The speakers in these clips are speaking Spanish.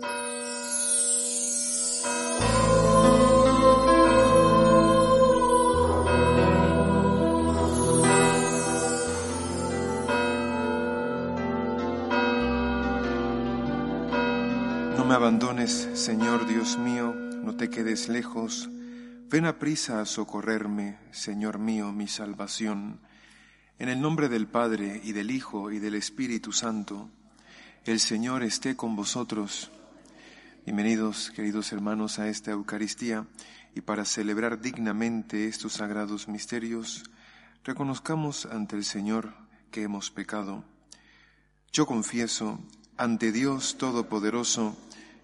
No me abandones, Señor Dios mío, no te quedes lejos. Ven a prisa a socorrerme, Señor mío, mi salvación. En el nombre del Padre y del Hijo y del Espíritu Santo, el Señor esté con vosotros. Bienvenidos, queridos hermanos, a esta Eucaristía y para celebrar dignamente estos sagrados misterios, reconozcamos ante el Señor que hemos pecado. Yo confieso ante Dios Todopoderoso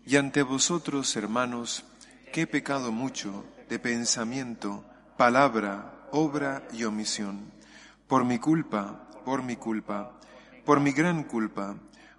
y ante vosotros, hermanos, que he pecado mucho de pensamiento, palabra, obra y omisión. Por mi culpa, por mi culpa, por mi gran culpa.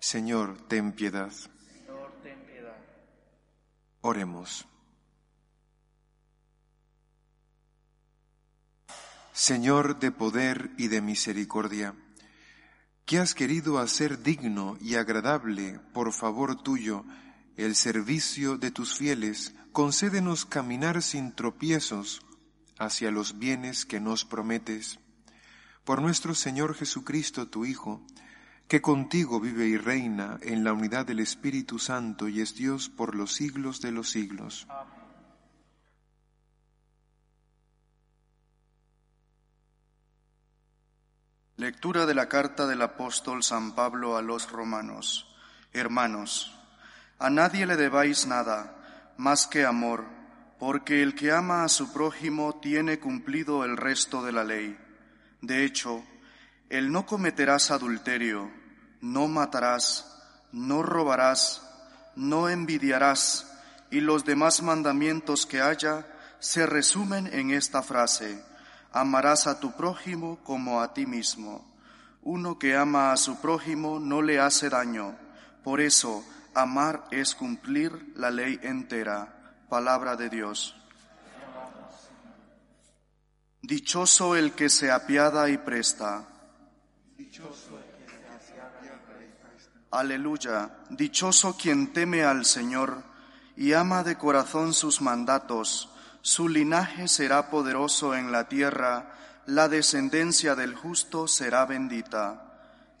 Señor, ten piedad. Oremos. Señor de poder y de misericordia, que has querido hacer digno y agradable por favor tuyo el servicio de tus fieles, concédenos caminar sin tropiezos hacia los bienes que nos prometes. Por nuestro Señor Jesucristo, tu Hijo, que contigo vive y reina en la unidad del Espíritu Santo y es Dios por los siglos de los siglos. Lectura de la carta del apóstol San Pablo a los romanos. Hermanos, a nadie le debáis nada más que amor, porque el que ama a su prójimo tiene cumplido el resto de la ley. De hecho, el no cometerás adulterio, no matarás, no robarás, no envidiarás, y los demás mandamientos que haya se resumen en esta frase, amarás a tu prójimo como a ti mismo. Uno que ama a su prójimo no le hace daño. Por eso, amar es cumplir la ley entera. Palabra de Dios. Dichoso el que se apiada y presta. Aleluya. Dichoso quien teme al Señor y ama de corazón sus mandatos su linaje será poderoso en la tierra, la descendencia del justo será bendita.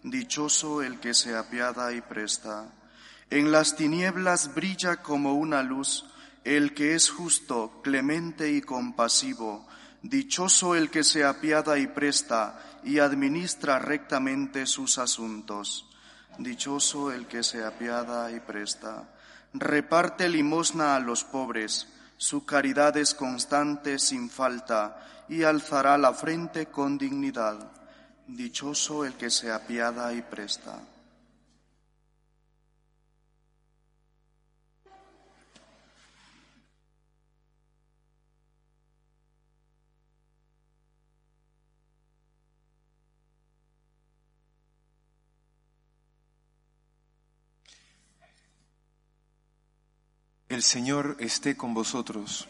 Dichoso el que se apiada y presta. En las tinieblas brilla como una luz el que es justo, clemente y compasivo. Dichoso el que se apiada y presta y administra rectamente sus asuntos. Dichoso el que se apiada y presta. Reparte limosna a los pobres su caridad es constante sin falta y alzará la frente con dignidad. Dichoso el que se apiada y presta. El Señor esté con vosotros.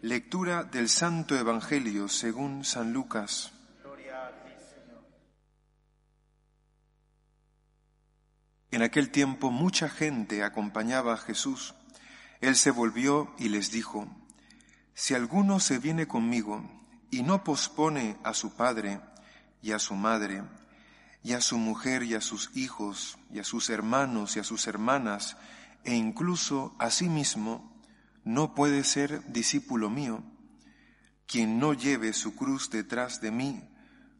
Lectura del Santo Evangelio según San Lucas. En aquel tiempo mucha gente acompañaba a Jesús. Él se volvió y les dijo, Si alguno se viene conmigo y no pospone a su padre y a su madre, y a su mujer y a sus hijos, y a sus hermanos y a sus hermanas, e incluso a sí mismo, no puede ser discípulo mío. Quien no lleve su cruz detrás de mí,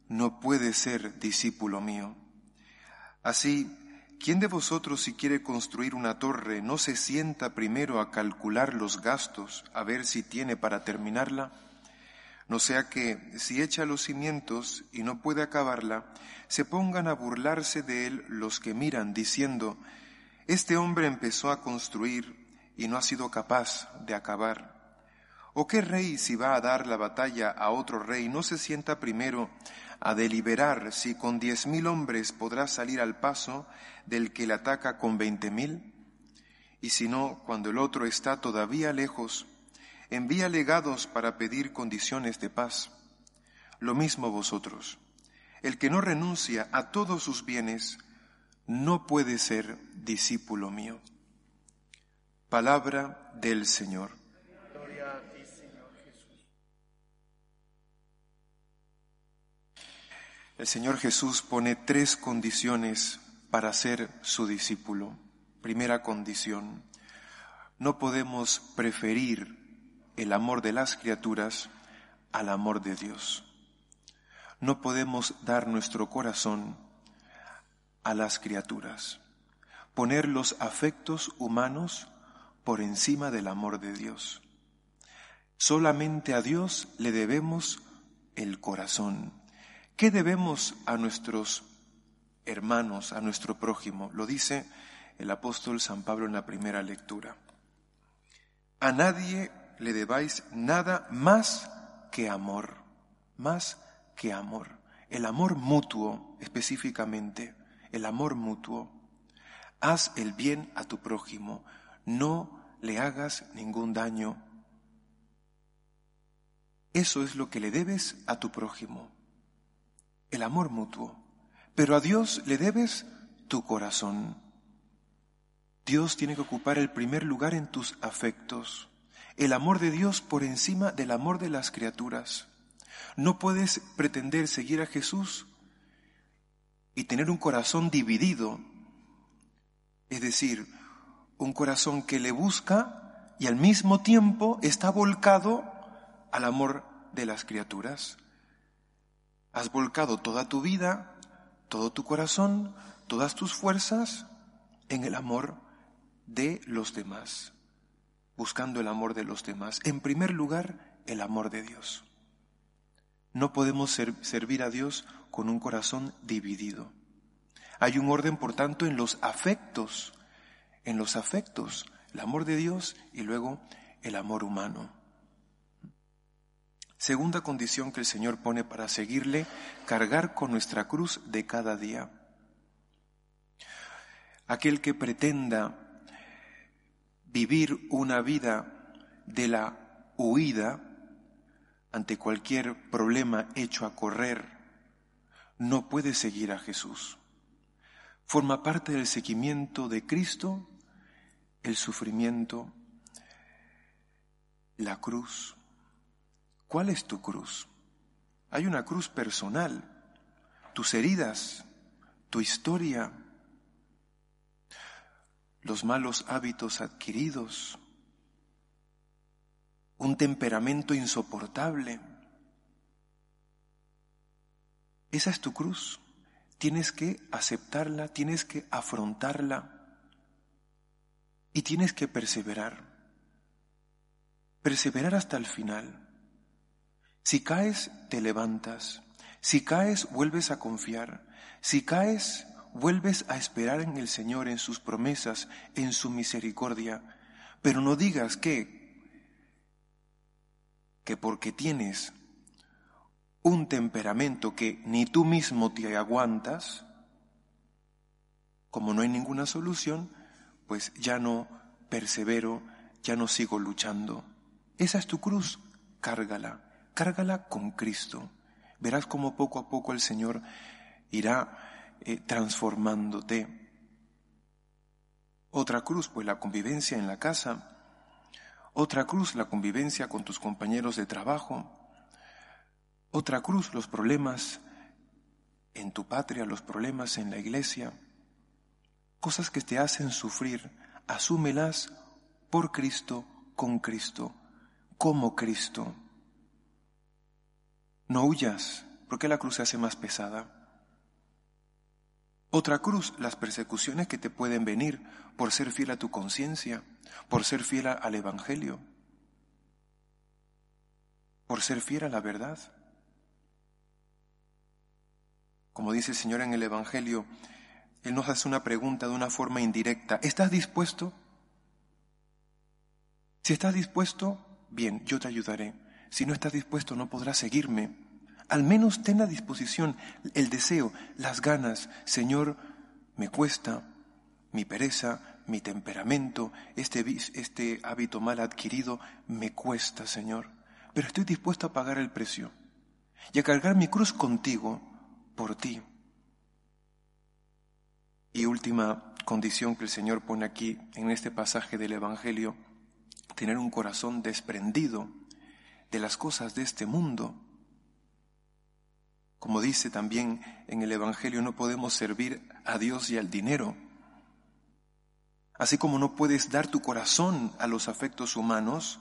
no puede ser discípulo mío. Así, ¿quién de vosotros si quiere construir una torre no se sienta primero a calcular los gastos, a ver si tiene para terminarla? No sea que, si echa los cimientos y no puede acabarla, se pongan a burlarse de él los que miran, diciendo, este hombre empezó a construir y no ha sido capaz de acabar? ¿O qué rey si va a dar la batalla a otro rey no se sienta primero a deliberar si con diez mil hombres podrá salir al paso del que le ataca con veinte mil? Y si no, cuando el otro está todavía lejos, envía legados para pedir condiciones de paz. Lo mismo vosotros. El que no renuncia a todos sus bienes no puede ser discípulo mío. Palabra del Señor. El Señor Jesús pone tres condiciones para ser su discípulo. Primera condición, no podemos preferir el amor de las criaturas al amor de Dios. No podemos dar nuestro corazón a las criaturas, poner los afectos humanos por encima del amor de Dios. Solamente a Dios le debemos el corazón. ¿Qué debemos a nuestros hermanos, a nuestro prójimo? Lo dice el apóstol San Pablo en la primera lectura. A nadie le debáis nada más que amor, más que amor. El amor mutuo específicamente, el amor mutuo. Haz el bien a tu prójimo, no le hagas ningún daño. Eso es lo que le debes a tu prójimo, el amor mutuo. Pero a Dios le debes tu corazón. Dios tiene que ocupar el primer lugar en tus afectos el amor de Dios por encima del amor de las criaturas. No puedes pretender seguir a Jesús y tener un corazón dividido, es decir, un corazón que le busca y al mismo tiempo está volcado al amor de las criaturas. Has volcado toda tu vida, todo tu corazón, todas tus fuerzas en el amor de los demás buscando el amor de los demás. En primer lugar, el amor de Dios. No podemos servir a Dios con un corazón dividido. Hay un orden, por tanto, en los afectos, en los afectos, el amor de Dios y luego el amor humano. Segunda condición que el Señor pone para seguirle, cargar con nuestra cruz de cada día. Aquel que pretenda vivir una vida de la huida ante cualquier problema hecho a correr, no puede seguir a Jesús. Forma parte del seguimiento de Cristo el sufrimiento, la cruz. ¿Cuál es tu cruz? Hay una cruz personal, tus heridas, tu historia, los malos hábitos adquiridos, un temperamento insoportable. Esa es tu cruz. Tienes que aceptarla, tienes que afrontarla y tienes que perseverar. Perseverar hasta el final. Si caes, te levantas. Si caes, vuelves a confiar. Si caes, vuelves a esperar en el Señor, en sus promesas, en su misericordia, pero no digas que, que porque tienes un temperamento que ni tú mismo te aguantas, como no hay ninguna solución, pues ya no persevero, ya no sigo luchando. Esa es tu cruz, cárgala, cárgala con Cristo. Verás cómo poco a poco el Señor irá eh, transformándote. Otra cruz, pues la convivencia en la casa. Otra cruz, la convivencia con tus compañeros de trabajo. Otra cruz, los problemas en tu patria, los problemas en la iglesia. Cosas que te hacen sufrir, asúmelas por Cristo, con Cristo, como Cristo. No huyas, porque la cruz se hace más pesada. Otra cruz, las persecuciones que te pueden venir por ser fiel a tu conciencia, por ser fiel al Evangelio, por ser fiel a la verdad. Como dice el Señor en el Evangelio, Él nos hace una pregunta de una forma indirecta. ¿Estás dispuesto? Si estás dispuesto, bien, yo te ayudaré. Si no estás dispuesto, no podrás seguirme. Al menos ten la disposición, el deseo, las ganas. Señor, me cuesta, mi pereza, mi temperamento, este, este hábito mal adquirido, me cuesta, Señor. Pero estoy dispuesto a pagar el precio y a cargar mi cruz contigo, por ti. Y última condición que el Señor pone aquí en este pasaje del Evangelio, tener un corazón desprendido de las cosas de este mundo. Como dice también en el Evangelio, no podemos servir a Dios y al dinero. Así como no puedes dar tu corazón a los afectos humanos,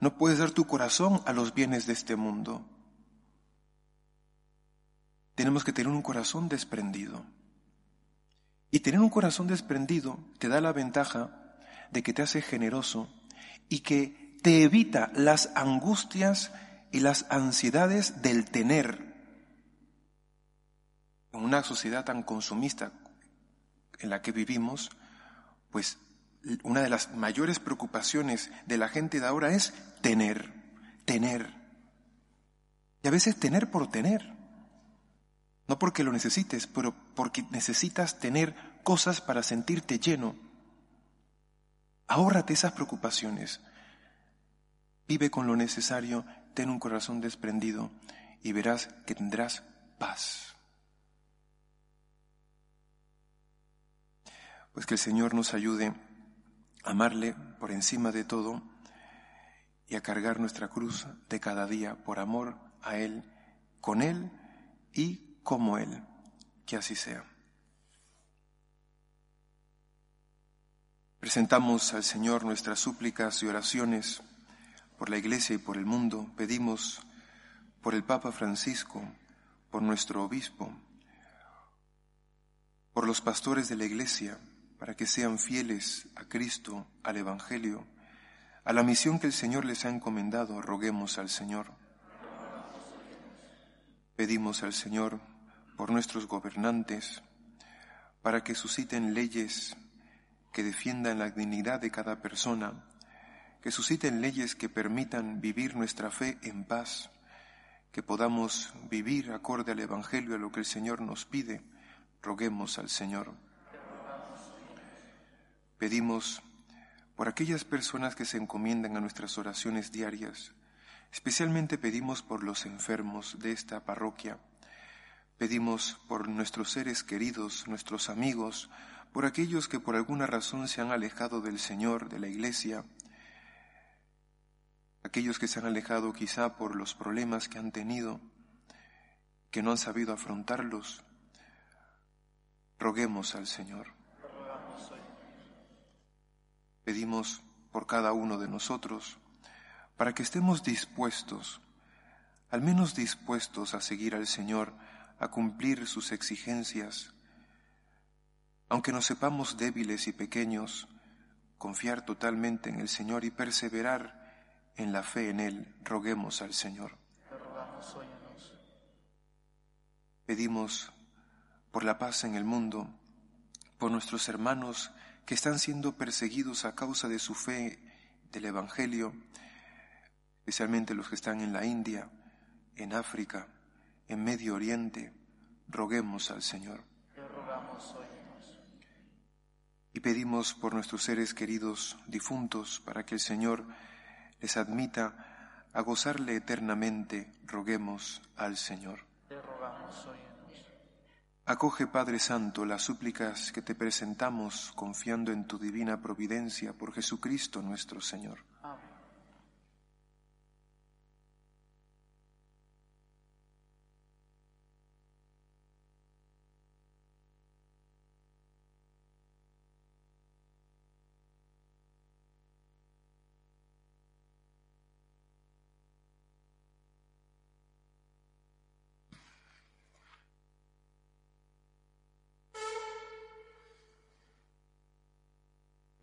no puedes dar tu corazón a los bienes de este mundo. Tenemos que tener un corazón desprendido. Y tener un corazón desprendido te da la ventaja de que te hace generoso y que te evita las angustias y las ansiedades del tener. En una sociedad tan consumista en la que vivimos, pues una de las mayores preocupaciones de la gente de ahora es tener, tener. Y a veces tener por tener. No porque lo necesites, pero porque necesitas tener cosas para sentirte lleno. Ahórrate esas preocupaciones. Vive con lo necesario, ten un corazón desprendido y verás que tendrás paz. Pues que el Señor nos ayude a amarle por encima de todo y a cargar nuestra cruz de cada día por amor a Él, con Él y como Él. Que así sea. Presentamos al Señor nuestras súplicas y oraciones por la Iglesia y por el mundo. Pedimos por el Papa Francisco, por nuestro obispo, por los pastores de la Iglesia, para que sean fieles a Cristo, al Evangelio, a la misión que el Señor les ha encomendado. Roguemos al Señor. Pedimos al Señor por nuestros gobernantes, para que susciten leyes que defiendan la dignidad de cada persona, que susciten leyes que permitan vivir nuestra fe en paz, que podamos vivir acorde al Evangelio, a lo que el Señor nos pide. Roguemos al Señor. Pedimos por aquellas personas que se encomiendan a nuestras oraciones diarias. Especialmente pedimos por los enfermos de esta parroquia. Pedimos por nuestros seres queridos, nuestros amigos, por aquellos que por alguna razón se han alejado del Señor, de la Iglesia, aquellos que se han alejado quizá por los problemas que han tenido, que no han sabido afrontarlos, roguemos al Señor. Pedimos por cada uno de nosotros, para que estemos dispuestos, al menos dispuestos a seguir al Señor, a cumplir sus exigencias, aunque nos sepamos débiles y pequeños, confiar totalmente en el Señor y perseverar en la fe en Él, roguemos al Señor. Pedimos por la paz en el mundo, por nuestros hermanos que están siendo perseguidos a causa de su fe del Evangelio, especialmente los que están en la India, en África, en Medio Oriente, roguemos al Señor y pedimos por nuestros seres queridos difuntos para que el Señor les admita a gozarle eternamente, roguemos al Señor. Acoge, Padre Santo, las súplicas que te presentamos confiando en tu divina providencia por Jesucristo nuestro Señor.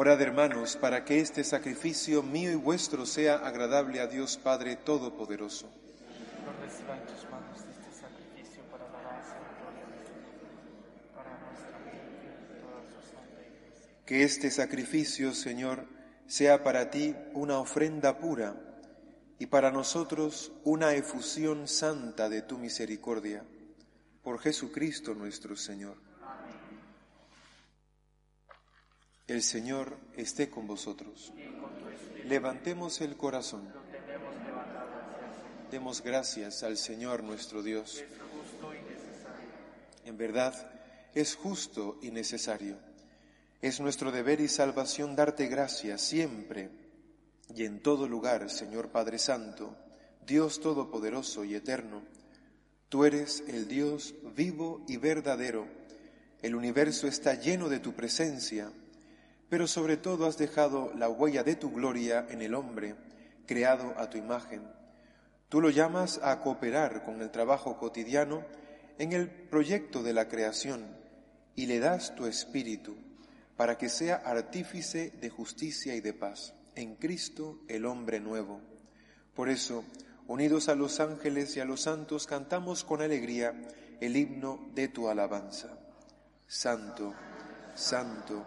Orad, hermanos, para que este sacrificio mío y vuestro sea agradable a Dios Padre Todopoderoso. Este. Que este sacrificio, Señor, sea para ti una ofrenda pura y para nosotros una efusión santa de tu misericordia. Por Jesucristo nuestro Señor. El Señor esté con vosotros. Levantemos el corazón. Demos gracias al Señor nuestro Dios. En verdad, es justo y necesario. Es nuestro deber y salvación darte gracias siempre y en todo lugar, Señor Padre Santo, Dios Todopoderoso y Eterno. Tú eres el Dios vivo y verdadero. El universo está lleno de tu presencia pero sobre todo has dejado la huella de tu gloria en el hombre, creado a tu imagen. Tú lo llamas a cooperar con el trabajo cotidiano en el proyecto de la creación y le das tu espíritu para que sea artífice de justicia y de paz, en Cristo el hombre nuevo. Por eso, unidos a los ángeles y a los santos, cantamos con alegría el himno de tu alabanza. Santo, santo,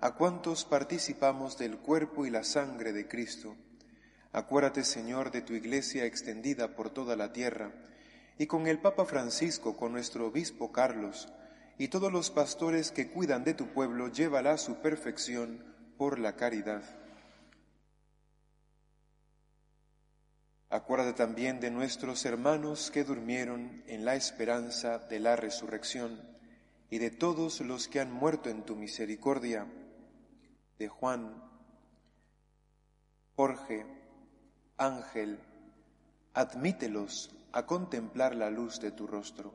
a cuantos participamos del cuerpo y la sangre de Cristo. Acuérdate, Señor, de tu iglesia extendida por toda la tierra, y con el Papa Francisco, con nuestro obispo Carlos, y todos los pastores que cuidan de tu pueblo, llévala a su perfección por la caridad. Acuérdate también de nuestros hermanos que durmieron en la esperanza de la resurrección y de todos los que han muerto en tu misericordia, de Juan, Jorge, Ángel, admítelos a contemplar la luz de tu rostro.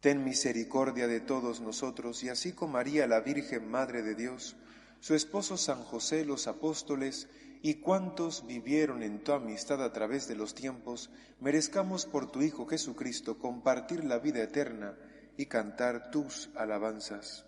Ten misericordia de todos nosotros y así como María la Virgen Madre de Dios, su esposo San José, los apóstoles y cuantos vivieron en tu amistad a través de los tiempos, merezcamos por tu Hijo Jesucristo compartir la vida eterna y cantar tus alabanzas.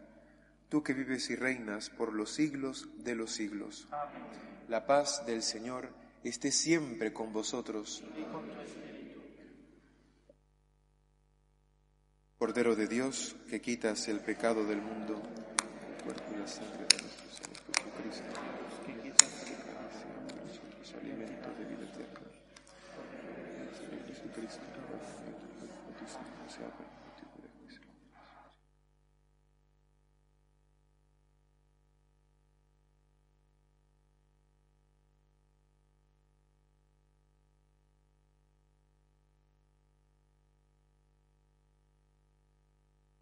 Tú que vives y reinas por los siglos de los siglos. La paz del Señor esté siempre con vosotros. Cordero de Dios, que quitas el pecado del mundo cuerpo y la sangre de nuestro Señor Jesucristo, que quita nosotros alimento de vida eterna. Señor Jesucristo, sea permitido de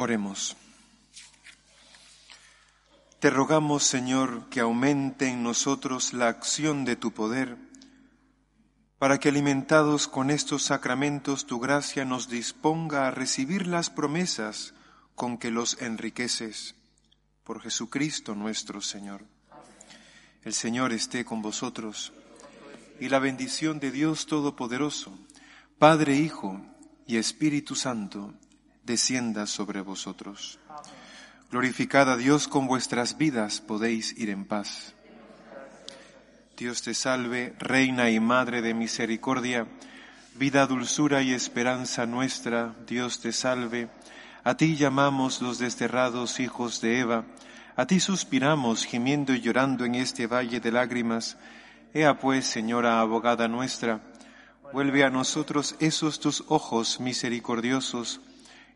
Oremos. Te rogamos, Señor, que aumente en nosotros la acción de tu poder, para que alimentados con estos sacramentos tu gracia nos disponga a recibir las promesas con que los enriqueces. Por Jesucristo nuestro Señor. El Señor esté con vosotros, y la bendición de Dios Todopoderoso, Padre, Hijo y Espíritu Santo, descienda sobre vosotros. Glorificad Dios con vuestras vidas, podéis ir en paz. Dios te salve, Reina y Madre de Misericordia, vida, dulzura y esperanza nuestra, Dios te salve. A ti llamamos los desterrados hijos de Eva, a ti suspiramos gimiendo y llorando en este valle de lágrimas. Ea pues, Señora abogada nuestra, vuelve a nosotros esos tus ojos misericordiosos,